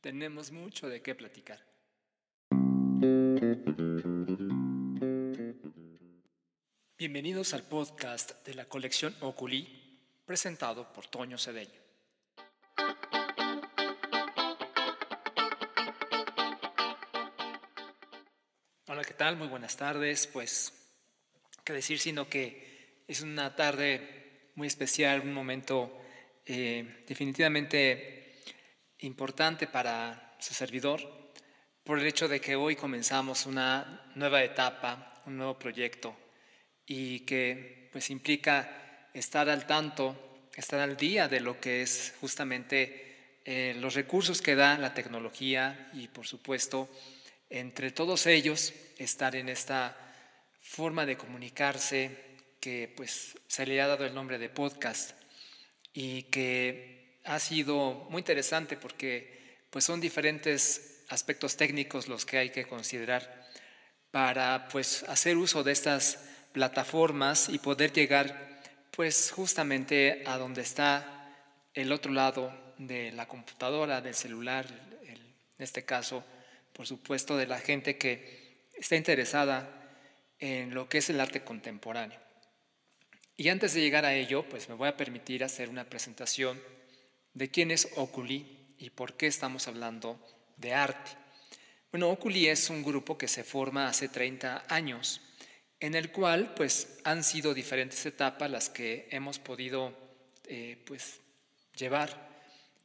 Tenemos mucho de qué platicar. Bienvenidos al podcast de la colección Oculi, presentado por Toño Cedeño. Hola, ¿qué tal? Muy buenas tardes. Pues, qué decir, sino que es una tarde muy especial, un momento eh, definitivamente importante para su servidor, por el hecho de que hoy comenzamos una nueva etapa, un nuevo proyecto, y que pues implica estar al tanto, estar al día de lo que es justamente eh, los recursos que da la tecnología y por supuesto entre todos ellos estar en esta forma de comunicarse que pues se le ha dado el nombre de podcast y que ha sido muy interesante porque pues son diferentes aspectos técnicos los que hay que considerar para pues hacer uso de estas plataformas y poder llegar pues justamente a donde está el otro lado de la computadora, del celular, en este caso, por supuesto, de la gente que está interesada en lo que es el arte contemporáneo. Y antes de llegar a ello, pues me voy a permitir hacer una presentación de quién es Oculi y por qué estamos hablando de arte. Bueno, Oculi es un grupo que se forma hace 30 años en el cual pues han sido diferentes etapas las que hemos podido eh, pues llevar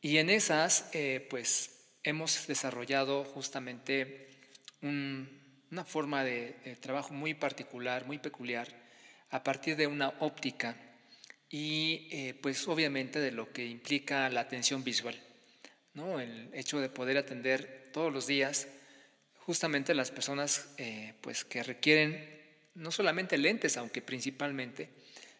y en esas eh, pues hemos desarrollado justamente una forma de, trabajo muy particular, muy peculiar, a partir de una óptica y eh, pues obviamente de lo que implica la atención visual, ¿no? el hecho de poder atender todos los días justamente las personas pues que requieren no solamente lentes, aunque principalmente,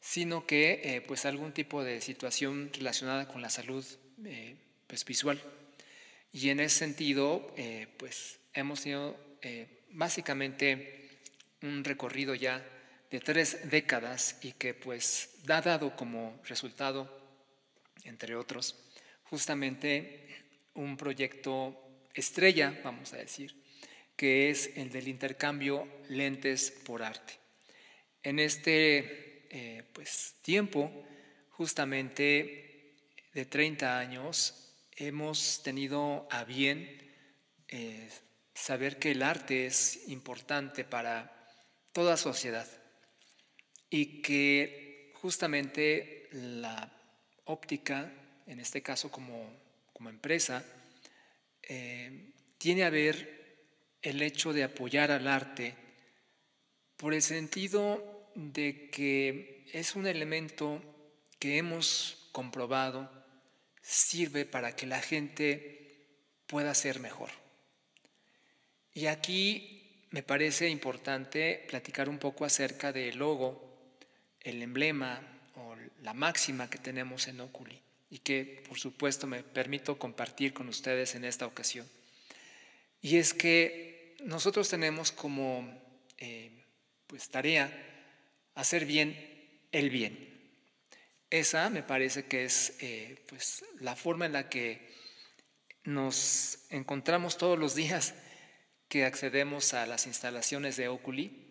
sino que eh, pues algún tipo de situación relacionada con la salud eh, pues visual. Y en ese sentido, eh, pues hemos tenido básicamente un recorrido ya de tres décadas y que pues ha dado como resultado, entre otros, justamente un proyecto estrella, vamos a decir, que es el del intercambio lentes por arte. En este eh, pues, tiempo, justamente de 30 años, hemos tenido a bien eh, saber que el arte es importante para toda sociedad y que justamente la óptica, en este caso como, como empresa, eh, tiene a ver el hecho de apoyar al arte por el sentido de que es un elemento que hemos comprobado sirve para que la gente pueda ser mejor. Y aquí me parece importante platicar un poco acerca del logo, el emblema o la máxima que tenemos en Oculi y que por supuesto me permito compartir con ustedes en esta ocasión. Y es que nosotros tenemos como eh, pues tarea hacer bien el bien. Esa me parece que es eh, pues la forma en la que nos encontramos todos los días que accedemos a las instalaciones de Oculi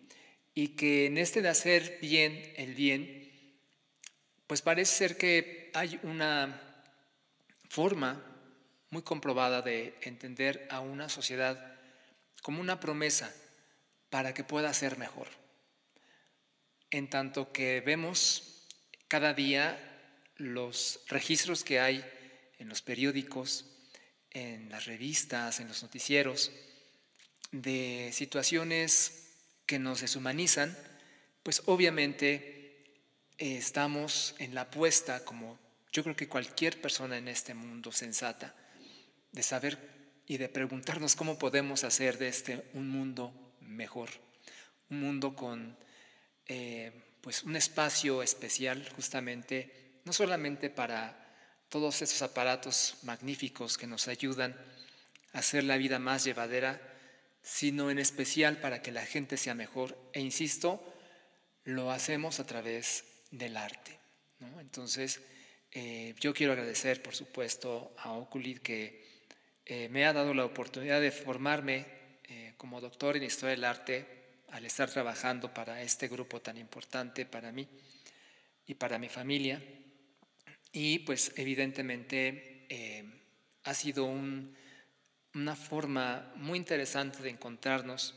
y que en este de hacer bien el bien, pues parece ser que hay una forma muy comprobada de entender a una sociedad como una promesa para que pueda ser mejor. En tanto que vemos cada día los registros que hay en los periódicos, en las revistas, en los noticieros, de situaciones que nos deshumanizan, pues obviamente eh, estamos en la apuesta, como yo creo que cualquier persona en este mundo sensata, de saber y de preguntarnos cómo podemos hacer de este un mundo mejor, un mundo con eh, pues un espacio especial justamente, no solamente para todos esos aparatos magníficos que nos ayudan a hacer la vida más llevadera, sino en especial para que la gente sea mejor. E insisto, lo hacemos a través del arte. Entonces, eh, yo quiero agradecer, por supuesto, a Oculid que eh, me ha dado la oportunidad de formarme eh, como doctor en Historia del Arte al estar trabajando para este grupo tan importante para mí y para mi familia. Y pues evidentemente ha sido una forma muy interesante de encontrarnos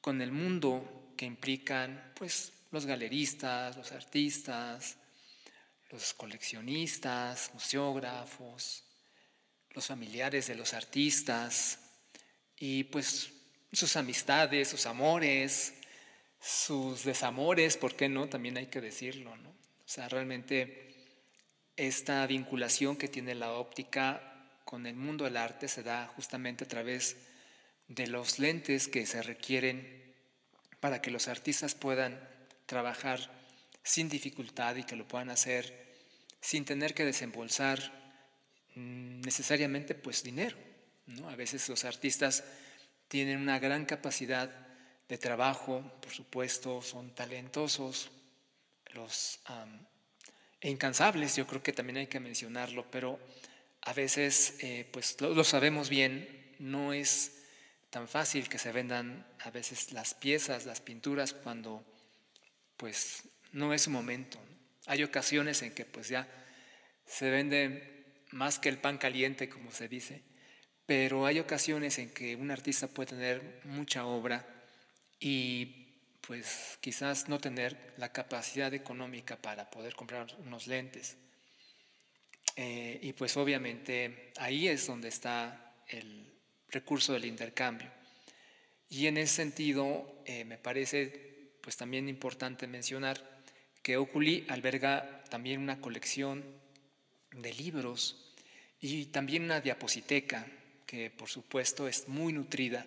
con el mundo que implican pues los galeristas, los artistas, los coleccionistas, museógrafos, los familiares de los artistas y pues sus amistades, sus amores, sus desamores, ¿por qué no? También hay que decirlo, ¿no? O sea, realmente esta vinculación que tiene la óptica con el mundo del arte se da justamente a través de los lentes que se requieren para que los artistas puedan trabajar sin dificultad y que lo puedan hacer sin tener que desembolsar mm, necesariamente pues dinero. ¿no? A veces los artistas tienen una gran capacidad de trabajo, por supuesto, son talentosos, los e incansables, yo creo que también hay que mencionarlo, pero a veces, eh, pues lo, lo, sabemos bien, no es tan fácil que se vendan a veces las piezas, las pinturas, cuando pues no es su momento. Hay ocasiones en que pues ya se vende más que el pan caliente, como se dice, pero hay ocasiones en que un artista puede tener mucha obra y pues quizás no tener la capacidad económica para poder comprar unos lentes. Eh, y pues obviamente ahí es donde está el recurso del intercambio. Y en ese sentido eh, me parece pues también importante mencionar que Oculi alberga también una colección de libros y también una diapositeca que por supuesto es muy nutrida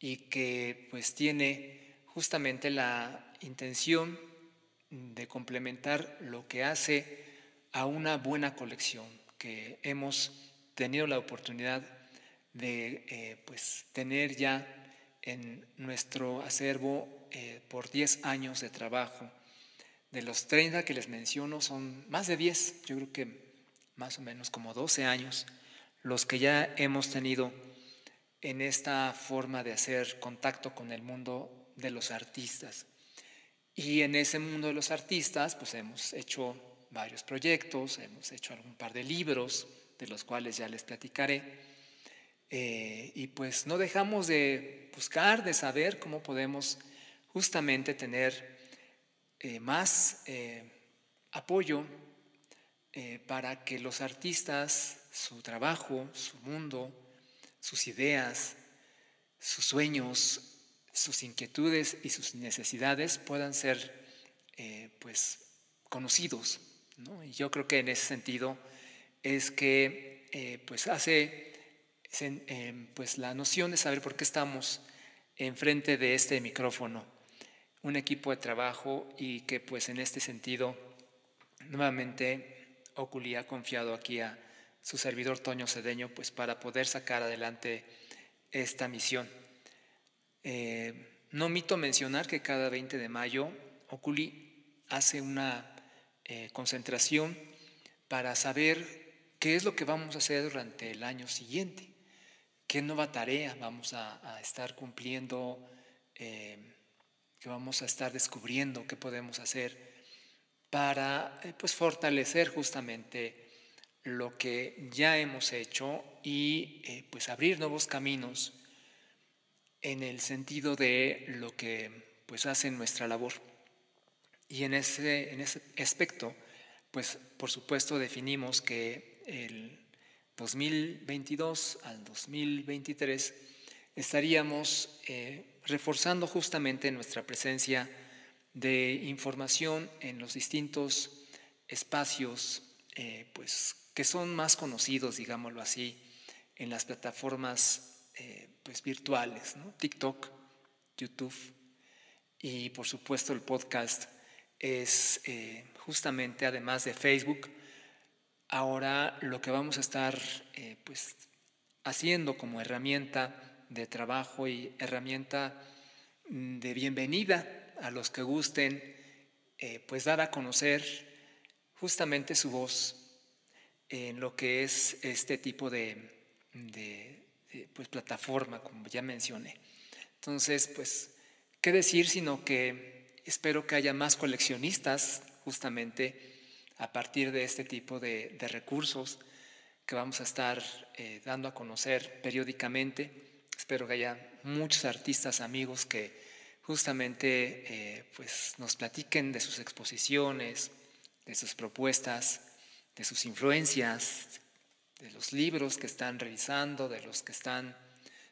y que pues tiene justamente la intención de complementar lo que hace a una buena colección que hemos tenido la oportunidad de eh, pues tener ya en nuestro acervo eh, por 10 años de trabajo de los 30 que les menciono son más de 10, yo creo que más o menos como 12 años, los que ya hemos tenido en esta forma de hacer contacto con el mundo de los artistas. Y en ese mundo de los artistas, pues hemos hecho varios proyectos, hemos hecho algún par de libros, de los cuales ya les platicaré. Eh, y pues no dejamos de buscar, de saber cómo podemos justamente tener eh, más eh, apoyo para que los artistas, su trabajo, su mundo, sus ideas, sus sueños, sus inquietudes y sus necesidades puedan ser pues conocidos. Y yo creo que en ese sentido es que pues hace pues la noción de saber por qué estamos enfrente de este micrófono un equipo de trabajo y que pues en este sentido nuevamente Oculi ha confiado aquí a su servidor Toño Cedeño pues para poder sacar adelante esta misión. Eh, no omito mencionar que cada 20 de mayo Oculi hace una eh, concentración para saber qué es lo que vamos a hacer durante el año siguiente, qué nueva tarea vamos a, estar cumpliendo. Eh, que vamos a estar descubriendo qué podemos hacer para eh, pues, fortalecer justamente lo que ya hemos hecho y eh, pues abrir nuevos caminos en el sentido de lo que pues hace nuestra labor. Y en ese, en ese aspecto, pues por supuesto definimos que el 2022 al 2023 estaríamos eh, reforzando justamente nuestra presencia de información en los distintos espacios eh, pues, que son más conocidos, digámoslo así, en las plataformas eh, pues, virtuales, TikTok, YouTube y por supuesto el podcast es eh, justamente además de Facebook, ahora lo que vamos a estar pues, haciendo como herramienta de trabajo y herramienta de bienvenida a los que gusten, eh, pues dar a conocer justamente su voz en lo que es este tipo de, pues, plataforma, como ya mencioné. Entonces, pues, ¿qué decir sino que espero que haya más coleccionistas justamente a partir de este tipo de, recursos que vamos a estar eh, dando a conocer periódicamente. Espero que haya muchos artistas amigos que justamente eh, pues nos platiquen de sus exposiciones, de sus propuestas, de sus influencias, de los libros que están revisando, de los que están,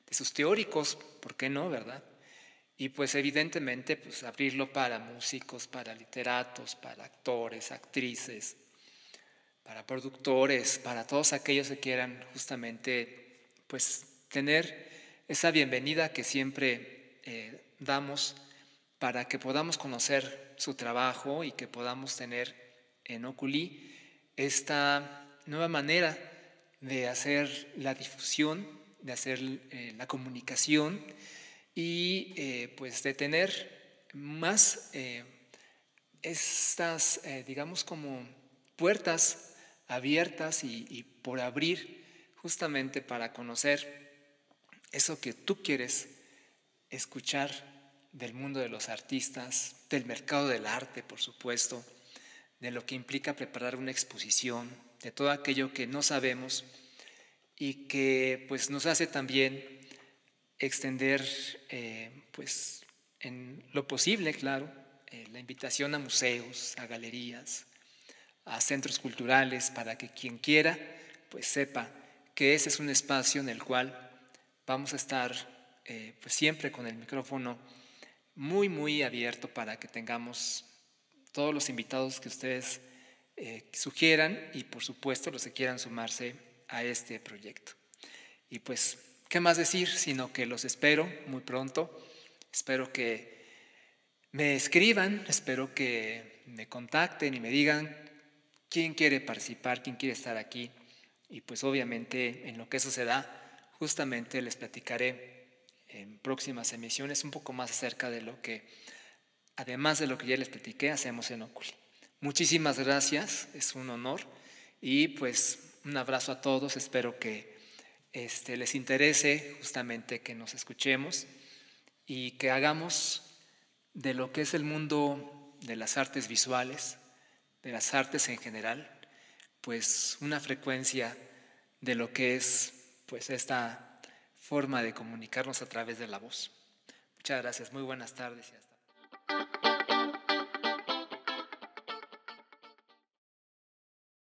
de sus teóricos, ¿por qué no, verdad? Y pues evidentemente pues abrirlo para músicos, para literatos, para actores, actrices, para productores, para todos aquellos que quieran justamente pues tener esa bienvenida que siempre eh, damos para que podamos conocer su trabajo y que podamos tener en Oculi esta nueva manera de hacer la difusión, de hacer eh, la comunicación y eh, pues de tener más eh, estas, digamos, como puertas abiertas y por abrir justamente para conocer eso que tú quieres escuchar del mundo de los artistas, del mercado del arte, por supuesto, de lo que implica preparar una exposición, de todo aquello que no sabemos y que pues nos hace también extender eh, pues en lo posible, claro, eh, la invitación a museos, a galerías, a centros culturales para que quien quiera pues sepa que ese es un espacio en el cual vamos a estar eh, pues siempre con el micrófono muy, muy abierto para que tengamos todos los invitados que ustedes sugieran y por supuesto los que quieran sumarse a este proyecto. Y pues, ¿qué más decir? Sino que los espero muy pronto. Espero que me escriban, espero que me contacten y me digan quién quiere participar, quién quiere estar aquí. Y pues obviamente en lo que eso se da, justamente les platicaré en próximas emisiones un poco más acerca de lo que, además de lo que ya les platiqué, hacemos en Oculi. Muchísimas gracias, es un honor y pues un abrazo a todos, espero que este, les interese justamente que nos escuchemos y que hagamos de lo que es el mundo de las artes visuales, de las artes en general, pues una frecuencia de lo que es pues esta forma de comunicarnos a través de la voz. Muchas gracias, muy buenas tardes y hasta.